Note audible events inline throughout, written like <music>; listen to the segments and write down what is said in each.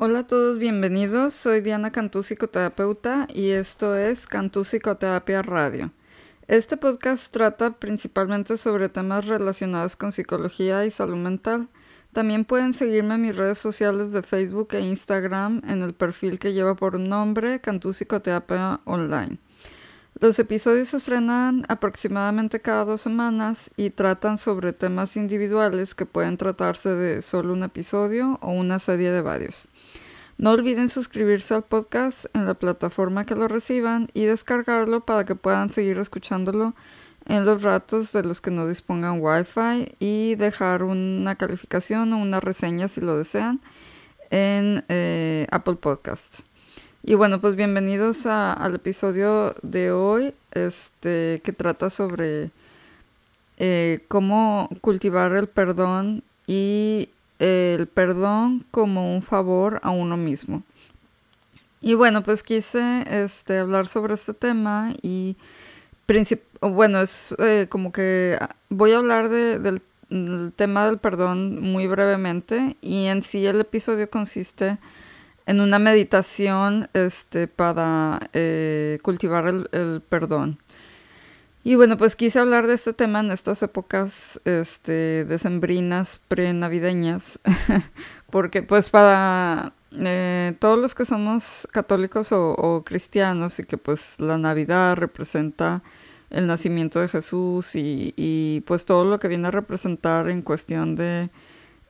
Hola a todos, bienvenidos. Soy Diana Cantú, psicoterapeuta, y esto es Cantú Psicoterapia Radio. Este podcast trata principalmente sobre temas relacionados con psicología y salud mental. También pueden seguirme en mis redes sociales de Facebook e Instagram en el perfil que lleva por nombre Cantú Psicoterapia Online. Los episodios se estrenan aproximadamente cada dos semanas y tratan sobre temas individuales que pueden tratarse de solo un episodio o una serie de varios. No olviden suscribirse al podcast en la plataforma que lo reciban y descargarlo para que puedan seguir escuchándolo en los ratos de los que no dispongan Wi-Fi y dejar una calificación o una reseña si lo desean en eh, Apple Podcast. Y bueno, pues bienvenidos al episodio de hoy, este, que trata sobre eh, cómo cultivar el perdón y el perdón como un favor a uno mismo. Y bueno, pues quise este, hablar sobre este tema y bueno, es eh, como que voy a hablar del, tema del perdón muy brevemente y en sí el episodio consiste en una meditación este, para eh, cultivar el, el perdón. Y bueno, pues quise hablar de este tema en estas épocas este, decembrinas, prenavideñas, <laughs> porque pues para eh, todos los que somos católicos o, cristianos y que pues la Navidad representa el nacimiento de Jesús y, pues todo lo que viene a representar en cuestión de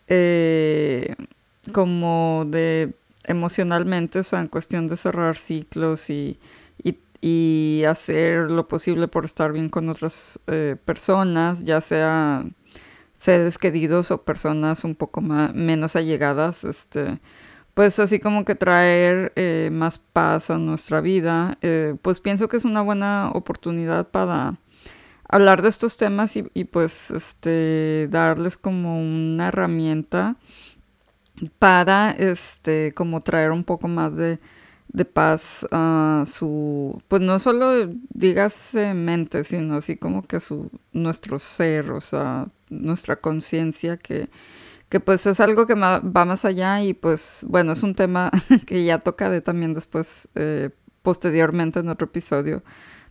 eh, como de emocionalmente, o sea, en cuestión de cerrar ciclos y y hacer lo posible por estar bien con otras eh, personas, ya sea seres queridos o personas un poco más, menos allegadas, este, pues así como que traer eh, más paz a nuestra vida, eh, pues pienso que es una buena oportunidad para hablar de estos temas y, y pues este, darles como una herramienta para este, como traer un poco más de de paz a su, pues no solo dígase mente, sino así como que su, nuestro ser, o sea, nuestra conciencia que, que pues es algo que va más allá y pues bueno, es un tema <laughs> que ya tocaré también después, eh, posteriormente en otro episodio,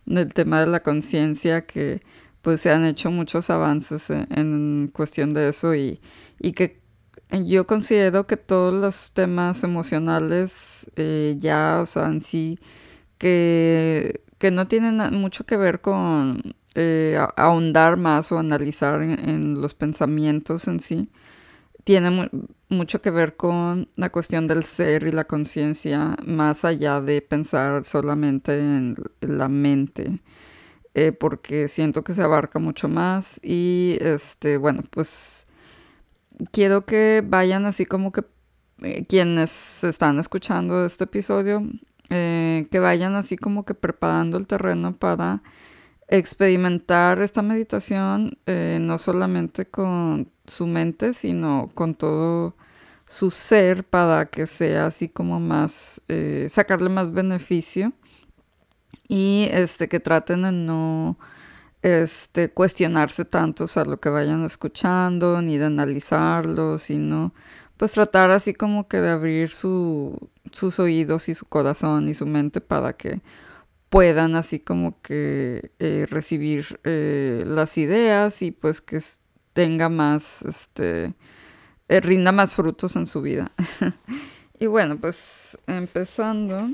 del tema de la conciencia que pues se han hecho muchos avances en, en cuestión de eso y, y que yo considero que todos los temas emocionales eh, ya, o sea, en sí, que, que no tienen mucho que ver con eh, ahondar más o analizar en, los pensamientos en sí, tiene mucho que ver con la cuestión del ser y la conciencia, más allá de pensar solamente en, la mente. Eh, porque siento que se abarca mucho más y este bueno pues quiero que vayan así como que eh, quienes están escuchando este episodio, eh, que vayan así como que preparando el terreno para experimentar esta meditación eh, no solamente con su mente, sino con todo su ser para que sea así como más, sacarle más beneficio y este que traten de no este, cuestionarse tanto, o sea, lo que vayan escuchando, ni de analizarlo, sino pues tratar así como que de abrir su, sus oídos y su corazón y su mente para que puedan así como que eh, recibir eh, las ideas y pues que tenga más, este, eh, rinda más frutos en su vida. <laughs> y bueno, pues empezando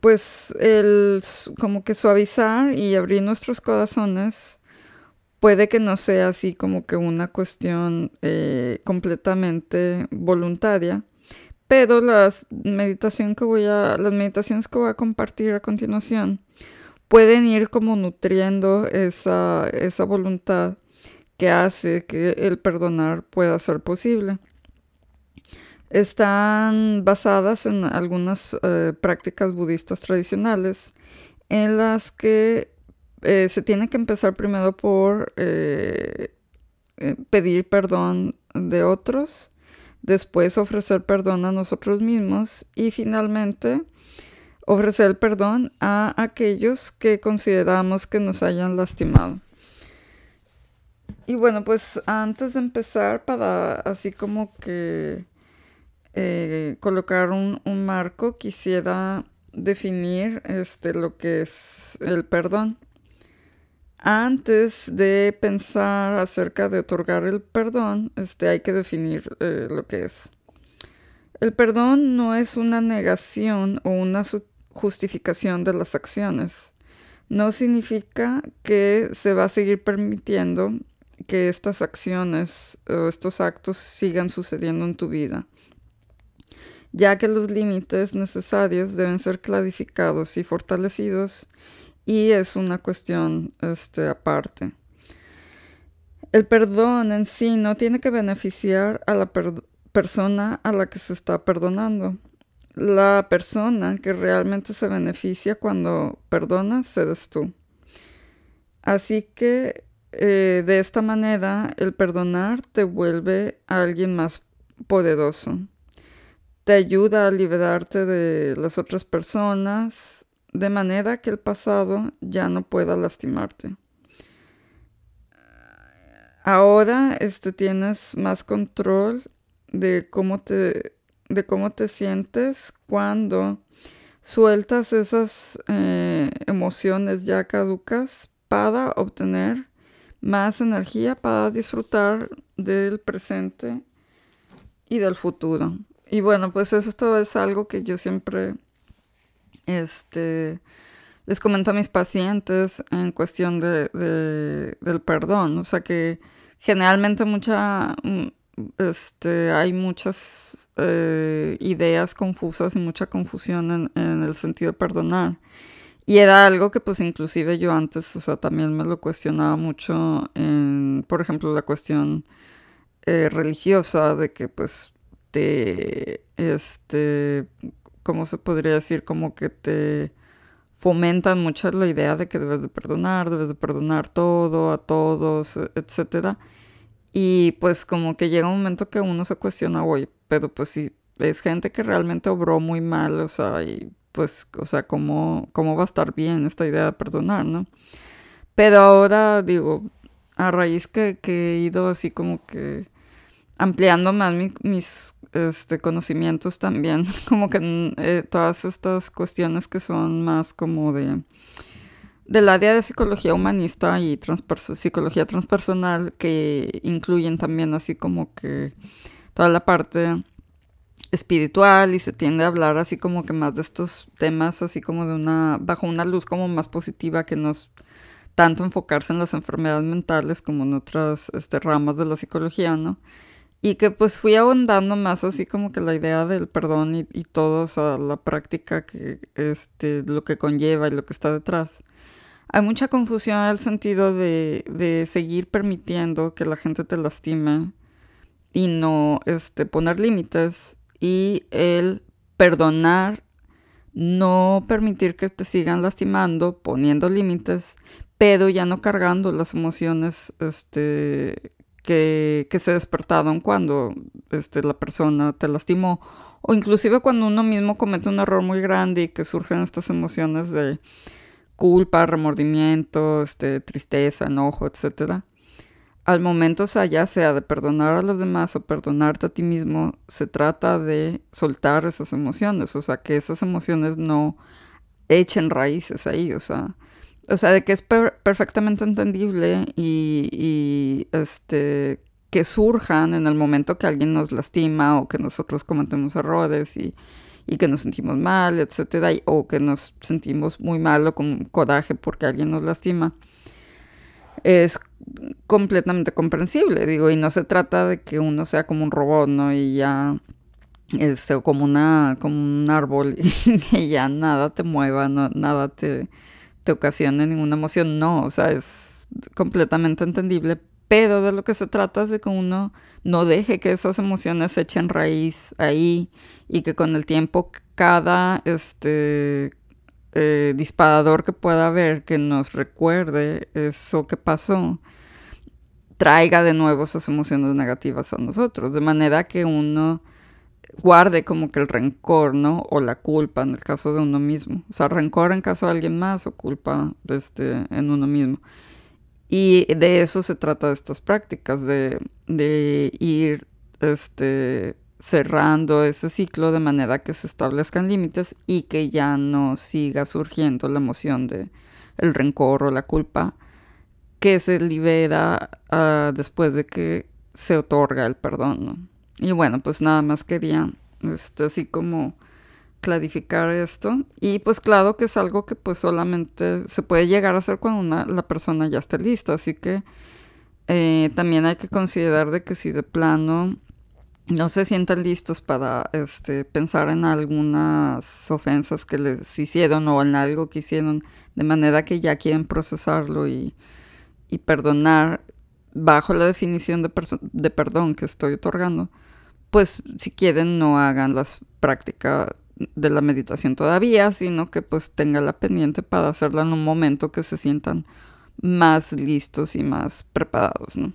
pues el como que suavizar y abrir nuestros corazones puede que no sea así como que una cuestión eh, completamente voluntaria, pero las meditación que voy a, las meditaciones que voy a compartir a continuación pueden ir como nutriendo esa, esa voluntad que hace que el perdonar pueda ser posible están basadas en algunas eh, prácticas budistas tradicionales en las que eh, se tiene que empezar primero por eh, pedir perdón de otros, después ofrecer perdón a nosotros mismos y finalmente ofrecer el perdón a aquellos que consideramos que nos hayan lastimado. Y bueno, pues antes de empezar, para así como que eh, colocar un, un, marco, quisiera definir este, lo que es el perdón. Antes de pensar acerca de otorgar el perdón, este, hay que definir eh, lo que es. El perdón no es una negación o una justificación de las acciones. No significa que se va a seguir permitiendo que estas acciones o estos actos sigan sucediendo en tu vida, ya que los límites necesarios deben ser clarificados y fortalecidos y es una cuestión este, aparte. El perdón en sí no tiene que beneficiar a la persona a la que se está perdonando. La persona que realmente se beneficia cuando perdonas eres tú. Así que eh, de esta manera el perdonar te vuelve a alguien más poderoso. Te ayuda a liberarte de las otras personas de manera que el pasado ya no pueda lastimarte. Ahora este, tienes más control de cómo te, de cómo te sientes cuando sueltas esas eh, emociones ya caducas para obtener más energía para disfrutar del presente y del futuro. Y bueno, pues eso es algo que yo siempre este, les comento a mis pacientes en cuestión de, del perdón. O sea que generalmente mucha, mm, este, hay muchas eh, ideas confusas y mucha confusión en, en el sentido de perdonar. Y era algo que pues inclusive yo antes, o sea, también me lo cuestionaba mucho en, por ejemplo, la cuestión eh, religiosa de que pues te, este, ¿cómo se podría decir? Como que te fomentan mucho la idea de que debes de perdonar, debes de perdonar todo, a todos, etcétera. Y pues como que llega un momento que uno se cuestiona, oye, pero pues si es gente que realmente obró muy mal, o sea, pues, o sea, ¿cómo, cómo va a estar bien esta idea de perdonar, ¿no? Pero ahora, digo, a raíz que, he ido así como que ampliando más mis este, conocimientos también, <laughs> como que mm, eh, todas estas cuestiones que son más como de del área de psicología humanista y psicología transpersonal que incluyen también así como que toda la parte espiritual y se tiende a hablar así como que más de estos temas así como de una bajo una luz como más positiva que no es tanto enfocarse en las enfermedades mentales como en otras este, ramas de la psicología, ¿no? Y que pues fui ahondando más así como que la idea del perdón y, y todo, o sea, la práctica que, este, lo que conlleva y lo que está detrás. Hay mucha confusión el sentido de, de seguir permitiendo que la gente te lastime y no este, poner límites y el perdonar, no permitir que te sigan lastimando, poniendo límites, pero ya no cargando las emociones este, que, que se despertaron cuando este, la persona te lastimó. O inclusive cuando uno mismo comete un error muy grande y que surgen estas emociones de culpa, remordimiento, este, tristeza, enojo, etcétera. Al momento, o sea, ya sea de perdonar a los demás o perdonarte a ti mismo, se trata de soltar esas emociones, o sea, que esas emociones no echen raíces ahí, o sea, o sea, de que es perfectamente entendible y, y, este que surjan en el momento que alguien nos lastima o que nosotros cometemos errores y, y que nos sentimos mal, etcétera, o que nos sentimos muy mal o con coraje porque alguien nos lastima es completamente comprensible, digo, y no se trata de que uno sea como un robot, ¿no? Y ya, este, como una, como un árbol <laughs> y que ya nada te mueva, nada te, te ocasione ninguna emoción, no, o sea, es completamente entendible, pero de lo que se trata es de que uno no deje que esas emociones echen raíz ahí y que con el tiempo cada, este, eh, disparador que pueda haber que nos recuerde eso que pasó, traiga de nuevo esas emociones negativas a nosotros, de manera que uno guarde como que el rencor, ¿no? O la culpa en el caso de uno mismo. O sea, rencor en caso de alguien más o culpa este, en uno mismo. Y de eso se trata de estas prácticas, de, de ir este, cerrando ese ciclo de manera que se establezcan límites y que ya no siga surgiendo la emoción de el rencor o la culpa que se libera uh, después de que se otorga el perdón. ¿no? Y bueno, pues nada más quería este, así como clarificar esto. Y pues claro que es algo que pues solamente se puede llegar a hacer cuando una, la persona ya esté lista. Así que eh, también hay que considerar de que si de plano no se sientan listos para este, pensar en algunas ofensas que les hicieron o en algo que hicieron, de manera que ya quieren procesarlo y, y perdonar bajo la definición de, de, perdón que estoy otorgando, pues si quieren no hagan las prácticas de la meditación todavía, sino que pues tengan la pendiente para hacerla en un momento que se sientan más listos y más preparados, ¿no?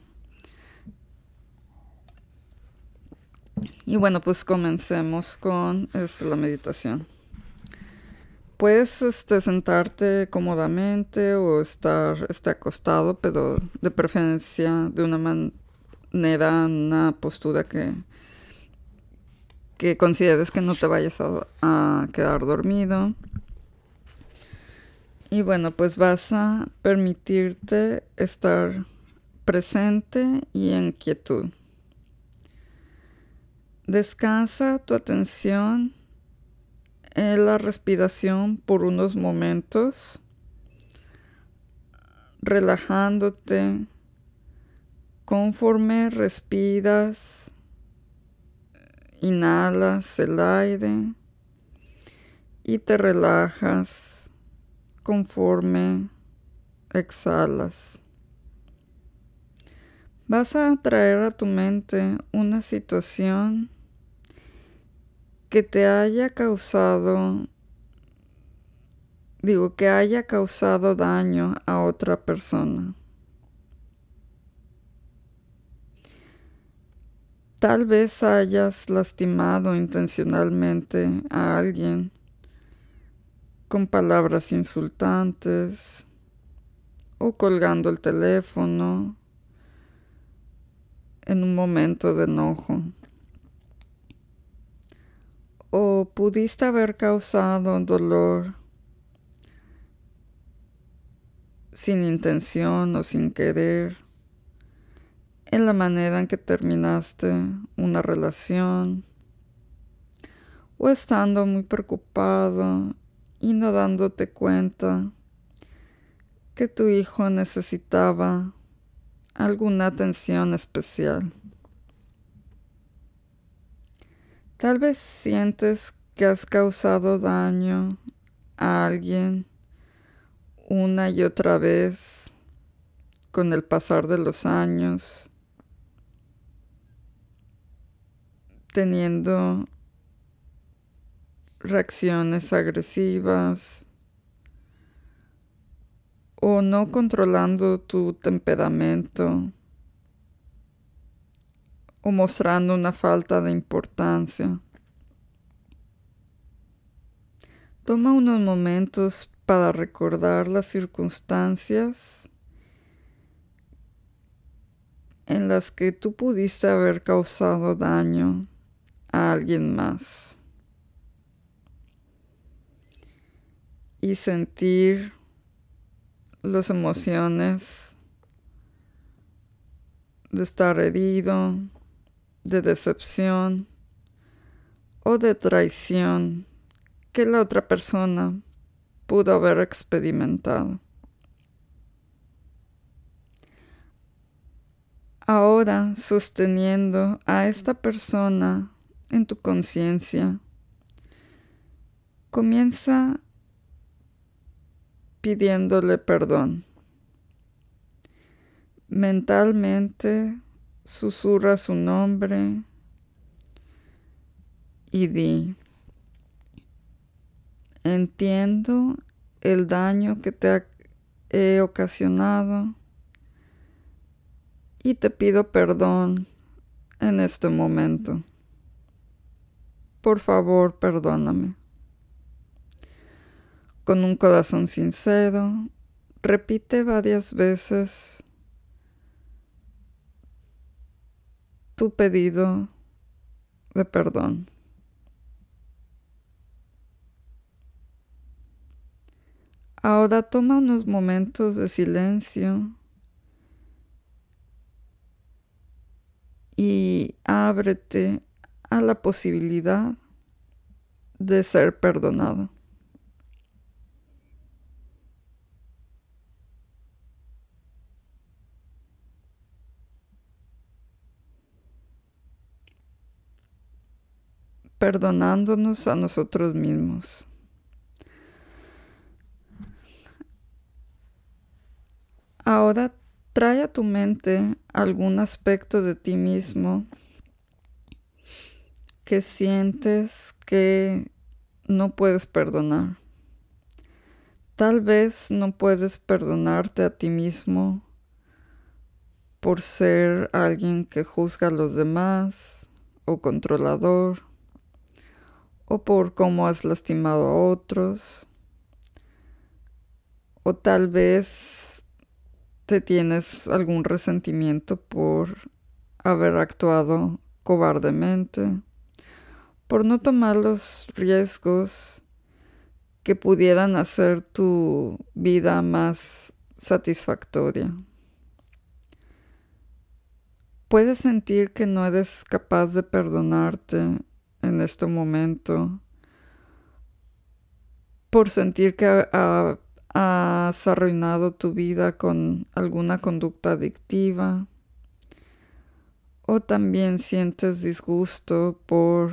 Y bueno, pues comencemos con este, la meditación. Puedes este, sentarte cómodamente o estar este, acostado, pero de preferencia de una manera, una postura que, que consideres que no te vayas a, quedar dormido. Y bueno, pues vas a permitirte estar presente y en quietud. Descansa tu atención en la respiración por unos momentos, relajándote conforme respiras, inhalas el aire y te relajas conforme exhalas. Vas a traer a tu mente una situación que te haya causado, digo, que haya causado daño a otra persona. Tal vez hayas lastimado intencionalmente a alguien con palabras insultantes o colgando el teléfono en un momento de enojo. O pudiste haber causado dolor sin intención o sin querer en la manera en que terminaste una relación o estando muy preocupado y no dándote cuenta que tu hijo necesitaba alguna atención especial. Tal vez sientes que has causado daño a alguien una y otra vez con el pasar de los años, teniendo reacciones agresivas o no controlando tu temperamento o mostrando una falta de importancia. Toma unos momentos para recordar las circunstancias en las que tú pudiste haber causado daño a alguien más y sentir las emociones de estar herido, de decepción o de traición que la otra persona pudo haber experimentado. Ahora, sosteniendo a esta persona en tu conciencia, comienza pidiéndole perdón. Mentalmente susurra su nombre y di, entiendo el daño que te he ocasionado y te pido perdón en este momento por favor, perdóname. Con un corazón sincero, repite varias veces tu pedido de perdón. Ahora toma unos momentos de silencio y ábrete a la posibilidad de ser perdonado. perdonándonos a nosotros mismos. Ahora trae a tu mente algún aspecto de ti mismo que sientes que no puedes perdonar. Tal vez no puedes perdonarte a ti mismo por ser alguien que juzga a los demás o controlador o por cómo has lastimado a otros o tal vez te tienes algún resentimiento por haber actuado cobardemente, por no tomar los riesgos que pudieran hacer tu vida más satisfactoria. Puedes sentir que no eres capaz de perdonarte en este momento por sentir que has arruinado tu vida con alguna conducta adictiva o también sientes disgusto por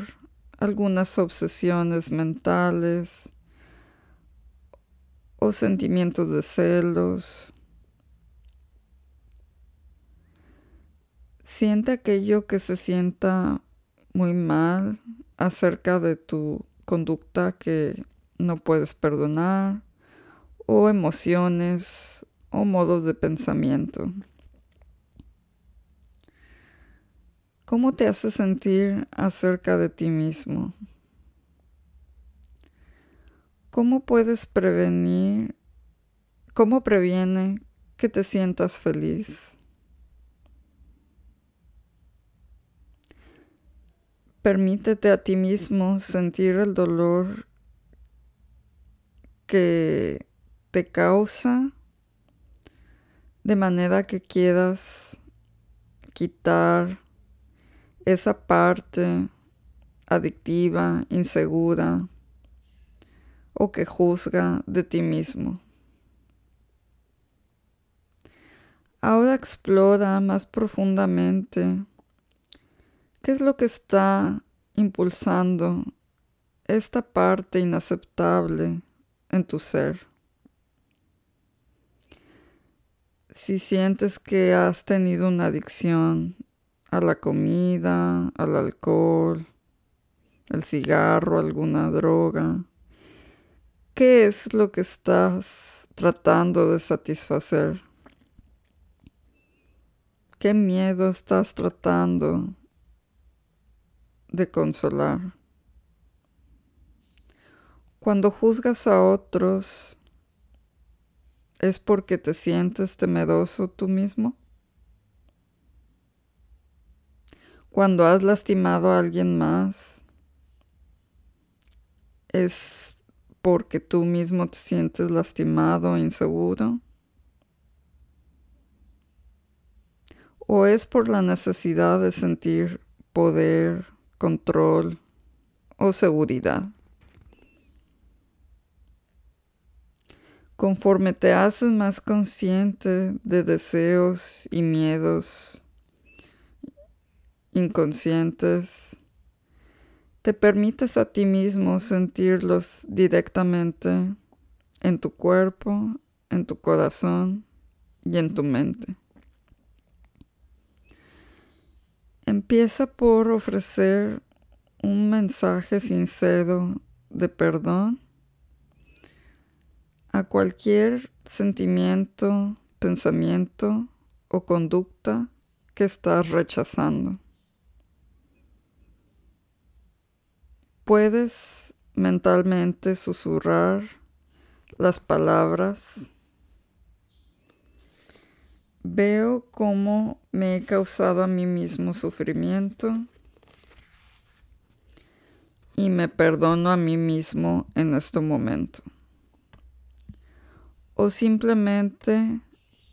algunas obsesiones mentales o sentimientos de celos. Siente aquello que se sienta muy mal acerca de tu conducta que no puedes perdonar o emociones o modos de pensamiento. ¿Cómo te hace sentir acerca de ti mismo? ¿Cómo puedes prevenir, cómo previene que te sientas feliz? Permítete a ti mismo sentir el dolor que te causa de manera que quieras quitar esa parte adictiva, insegura o que juzga de ti mismo. Ahora explora más profundamente qué es lo que está impulsando esta parte inaceptable en tu ser. si sientes que has tenido una adicción a la comida, al alcohol, al cigarro, alguna droga, ¿qué es lo que estás tratando de satisfacer? ¿Qué miedo estás tratando de consolar? Cuando juzgas a otros, ¿Es porque te sientes temeroso tú mismo? Cuando has lastimado a alguien más, ¿es porque tú mismo te sientes lastimado inseguro? ¿O es por la necesidad de sentir poder, control o seguridad? Conforme te haces más consciente de deseos y miedos inconscientes, te permites a ti mismo sentirlos directamente en tu cuerpo, en tu corazón y en tu mente. Empieza por ofrecer un mensaje sincero de perdón a cualquier sentimiento, pensamiento o conducta que estás rechazando. Puedes mentalmente susurrar las palabras Veo cómo me he causado a mí mismo sufrimiento y me perdono a mí mismo en este momento. O simplemente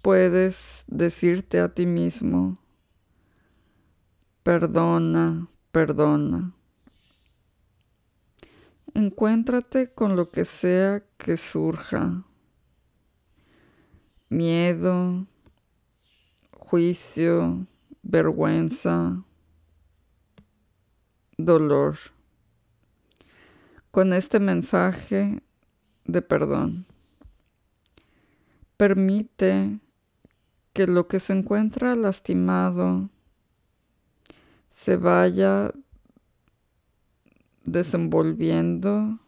puedes decirte a ti mismo, perdona, perdona. Encuéntrate con lo que sea que surja. Miedo, juicio, vergüenza, dolor. Con este mensaje de perdón. Permite que lo que se encuentra lastimado se vaya desenvolviendo,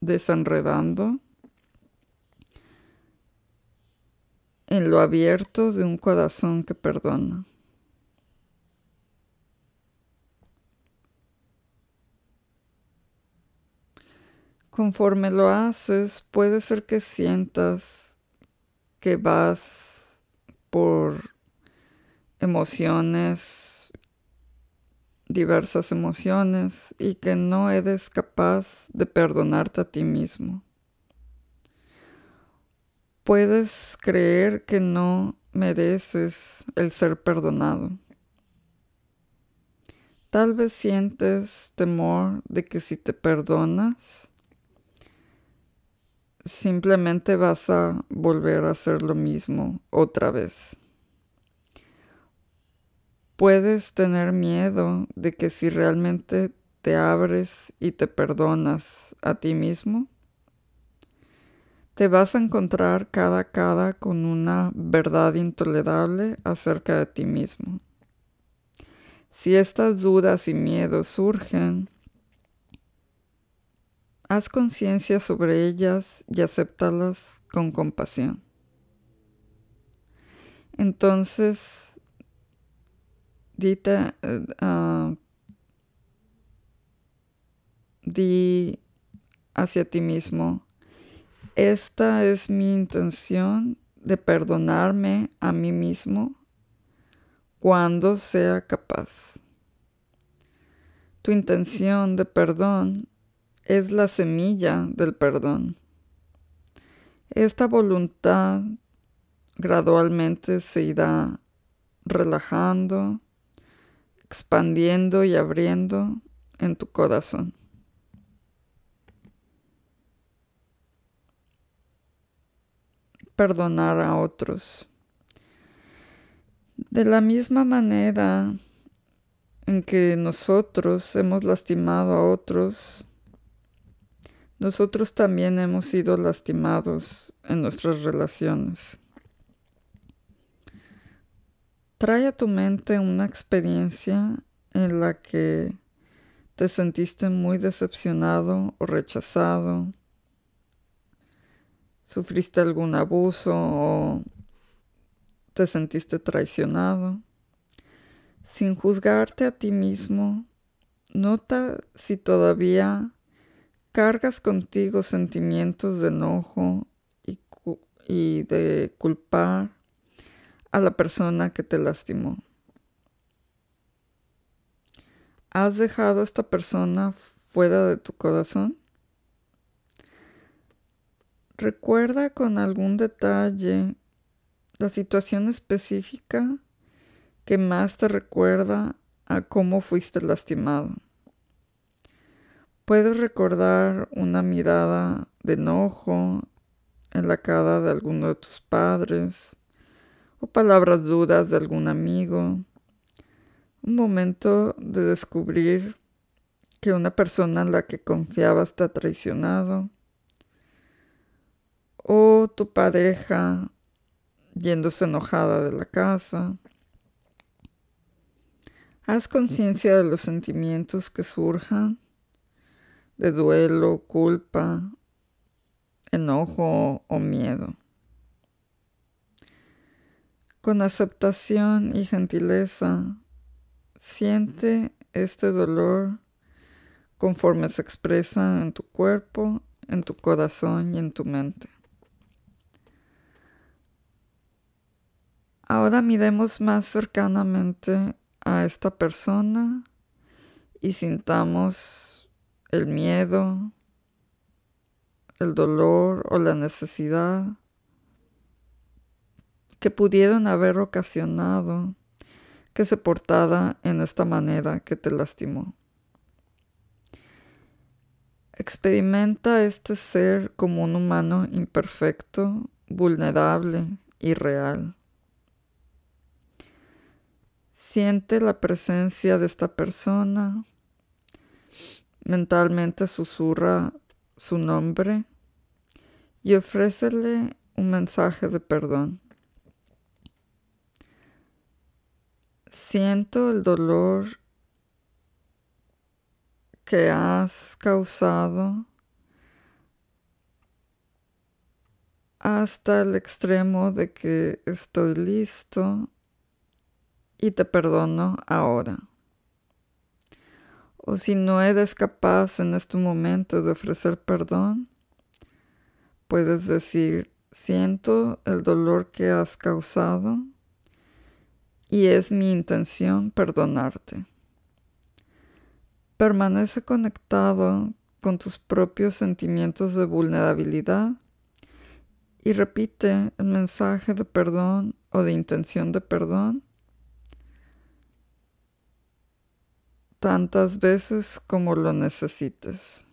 desenredando en lo abierto de un corazón que perdona. Conforme lo haces, puede ser que sientas que vas por emociones diversas emociones y que no eres capaz de perdonarte a ti mismo. Puedes creer que no mereces el ser perdonado. Tal vez sientes temor de que si te perdonas, simplemente vas a volver a hacer lo mismo otra vez. Puedes tener miedo de que si realmente te abres y te perdonas a ti mismo, te vas a encontrar cada cada con una verdad intolerable acerca de ti mismo. Si estas dudas y miedos surgen, haz conciencia sobre ellas y acéptalas con compasión. Entonces, dite, uh, di hacia ti mismo, esta es mi intención de perdonarme a mí mismo cuando sea capaz. Tu intención de perdón es la semilla del perdón. Esta voluntad gradualmente se irá relajando expandiendo y abriendo en tu corazón. Perdonar a otros. De la misma manera en que nosotros hemos lastimado a otros, nosotros también hemos sido lastimados en nuestras relaciones. Trae a tu mente una experiencia en la que te sentiste muy decepcionado o rechazado, sufriste algún abuso o te sentiste traicionado. Sin juzgarte a ti mismo, nota si todavía cargas contigo sentimientos de enojo y, de culpar a la persona que te lastimó. ¿Has dejado a esta persona fuera de tu corazón? Recuerda con algún detalle la situación específica que más te recuerda a cómo fuiste lastimado. Puedes recordar una mirada de enojo en la cara de alguno de tus padres, palabras duras de algún amigo. Un momento de descubrir que una persona en la que confiabas te ha traicionado. O tu pareja yéndose enojada de la casa. Haz conciencia de los sentimientos que surjan, de duelo, culpa, enojo o miedo. Con aceptación y gentileza, siente este dolor conforme se expresa en tu cuerpo, en tu corazón y en tu mente. Ahora miremos más cercanamente a esta persona y sintamos el miedo, el dolor o la necesidad que pudieron haber ocasionado que se portara en esta manera que te lastimó. Experimenta este ser como un humano imperfecto, vulnerable y real. Siente la presencia de esta persona. Mentalmente susurra su nombre y ofrécele un mensaje de perdón. Siento el dolor que has causado hasta el extremo de que estoy listo y te perdono ahora. O si no eres capaz en este momento de ofrecer perdón, puedes decir, siento el dolor que has causado y es mi intención perdonarte. Permanece conectado con tus propios sentimientos de vulnerabilidad y repite el mensaje de perdón o de intención de perdón tantas veces como lo necesites.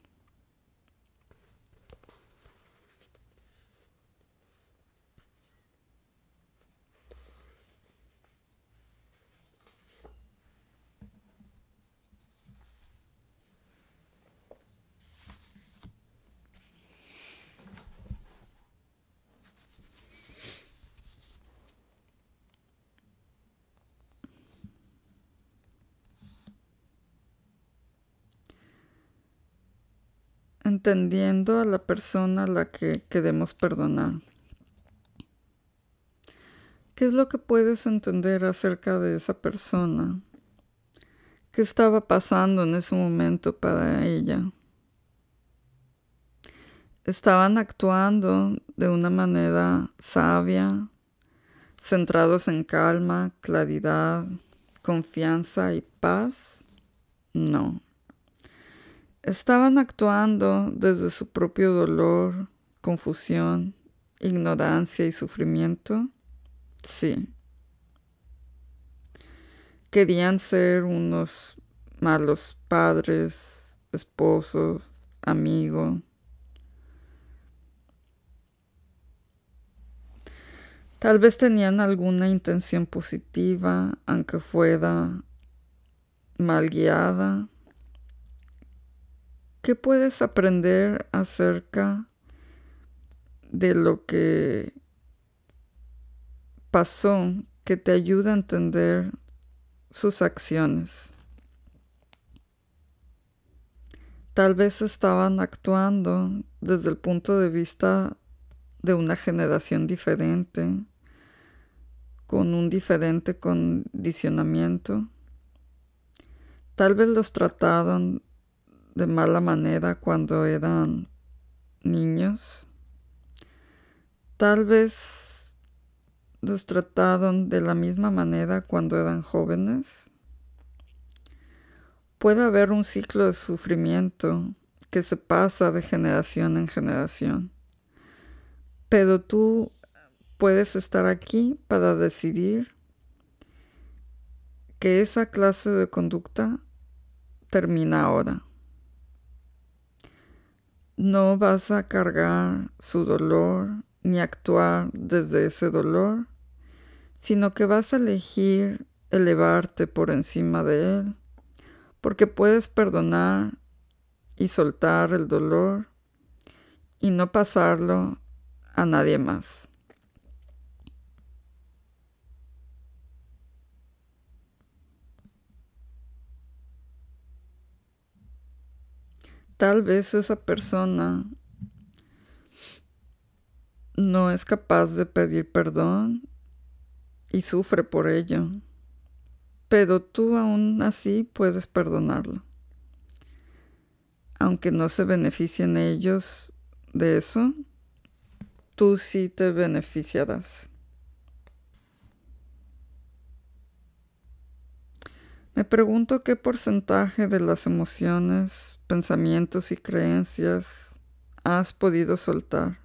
Entendiendo a la persona a la que queremos perdonar. ¿Qué es lo que puedes entender acerca de esa persona? ¿Qué estaba pasando en ese momento para ella? Estaban actuando de una manera sabia, centrados en calma, claridad, confianza y paz? No. Estaban actuando desde su propio dolor, confusión, ignorancia y sufrimiento. Sí. Querían ser unos malos padres, esposos, amigos. Tal vez tenían alguna intención positiva, aunque fuera mal guiada. ¿Qué puedes aprender acerca de lo que pasó que te ayuda a entender sus acciones? Tal vez estaban actuando desde el punto de vista de una generación diferente, con un diferente condicionamiento. Tal vez los trataron de mala manera cuando eran niños. Tal vez los trataron de la misma manera cuando eran jóvenes. Puede haber un ciclo de sufrimiento que se pasa de generación en generación. Pero tú puedes estar aquí para decidir que esa clase de conducta termina ahora no vas a cargar su dolor ni actuar desde ese dolor, sino que vas a elegir elevarte por encima de él, porque puedes perdonar y soltar el dolor y no pasarlo a nadie más. Tal vez esa persona no es capaz de pedir perdón y sufre por ello, pero tú aún así puedes perdonarlo. Aunque no se beneficien ellos de eso, tú sí te beneficiarás. Me pregunto qué porcentaje de las emociones, pensamientos y creencias has podido soltar.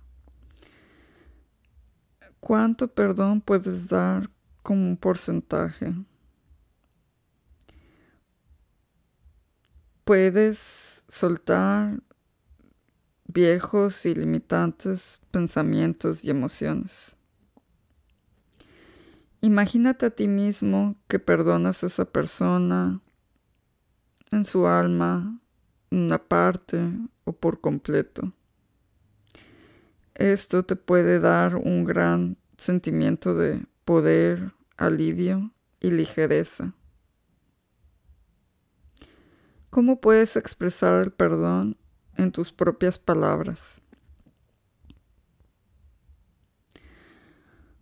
¿Cuánto perdón puedes dar como un porcentaje? Puedes soltar viejos y limitantes pensamientos y emociones. Imagínate a ti mismo que perdonas a esa persona en su alma, una parte o por completo. Esto te puede dar un gran sentimiento de poder, alivio y ligereza. ¿Cómo puedes expresar el perdón en tus propias palabras?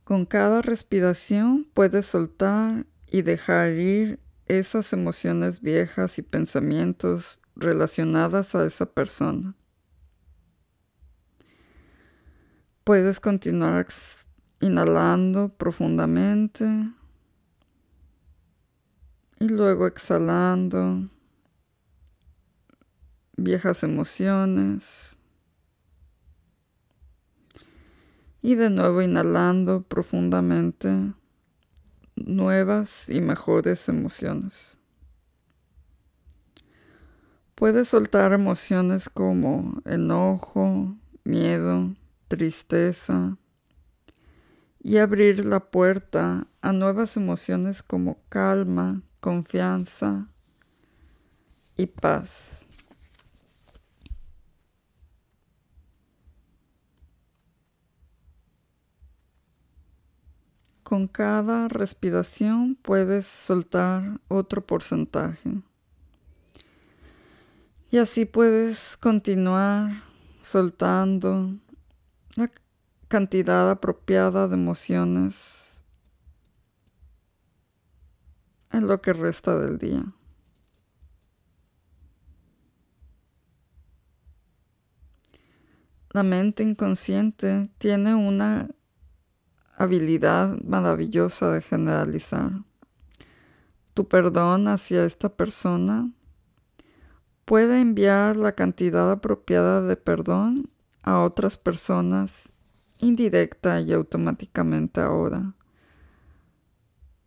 Con cada respiración puedes soltar y dejar ir esas emociones viejas y pensamientos relacionadas a esa persona. Puedes continuar inhalando profundamente y luego exhalando viejas emociones. Y de nuevo inhalando profundamente nuevas y mejores emociones. Puedes soltar emociones como enojo, miedo, tristeza y abrir la puerta a nuevas emociones como calma, confianza y paz. Con cada respiración puedes soltar otro porcentaje. Y así puedes continuar soltando la cantidad apropiada de emociones en lo que resta del día. La mente inconsciente tiene una habilidad maravillosa de generalizar. Tu perdón hacia esta persona puede enviar la cantidad apropiada de perdón a otras personas indirecta y automáticamente ahora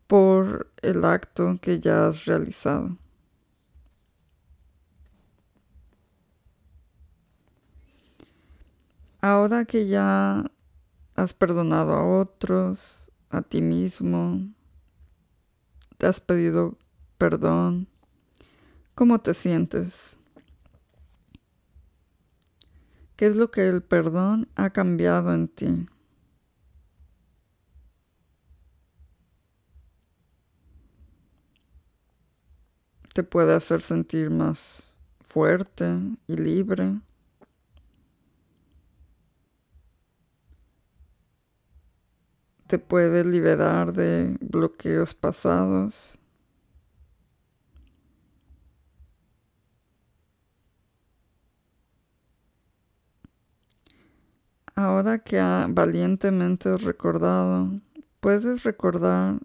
por el acto que ya has realizado. Ahora que ya has perdonado a otros, a ti mismo, te has pedido perdón. ¿Cómo te sientes? ¿Qué es lo que el perdón ha cambiado en ti? Te puede hacer sentir más fuerte y libre. Te puede liberar de bloqueos pasados. Ahora que ha valientemente recordado, puedes recordar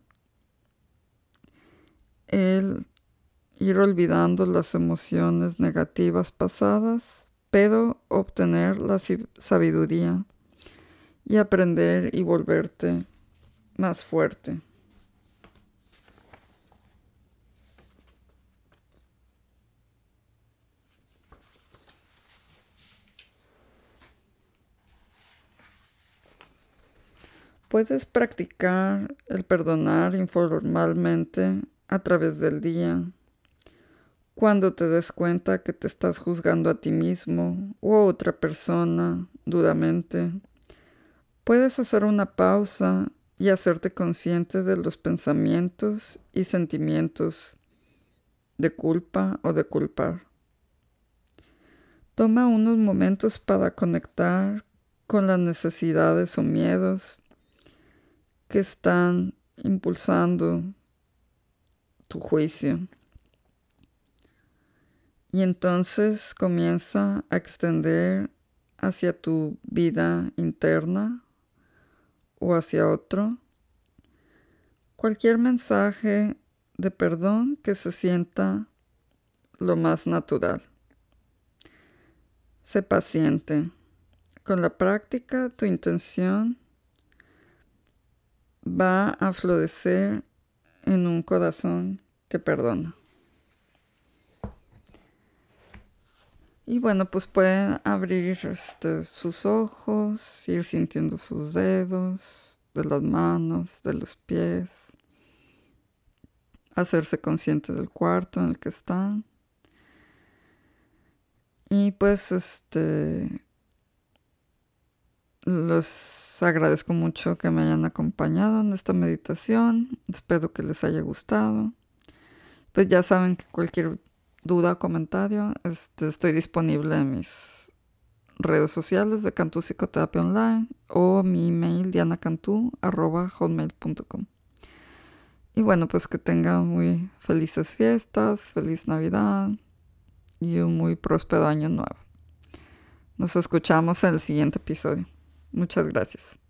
el ir olvidando las emociones negativas pasadas, pero obtener la sabiduría y aprender y volverte más fuerte. Puedes practicar el perdonar informalmente a través del día, cuando te des cuenta que te estás juzgando a ti mismo u a otra persona duramente. Puedes hacer una pausa y hacerte consciente de los pensamientos y sentimientos de culpa o de culpar. Toma unos momentos para conectar con las necesidades o miedos que están impulsando tu juicio. Y entonces comienza a extender hacia tu vida interna o hacia otro, cualquier mensaje de perdón que se sienta lo más natural. Sé paciente. Con la práctica, tu intención va a florecer en un corazón que perdona. Y bueno, pues pueden abrir este, sus ojos, ir sintiendo sus dedos, de las manos, de los pies, hacerse consciente del cuarto en el que están. Y pues este los agradezco mucho que me hayan acompañado en esta meditación. Espero que les haya gustado. Pues ya saben que cualquier duda comentario, este, estoy disponible en mis redes sociales de Cantú Psicoterapia Online o mi email dianacantú.com. Y bueno, pues que tengan muy felices fiestas, feliz Navidad y un muy próspero año nuevo. Nos escuchamos en el siguiente episodio. Muchas gracias.